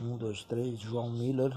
um, dois, três, João Miller.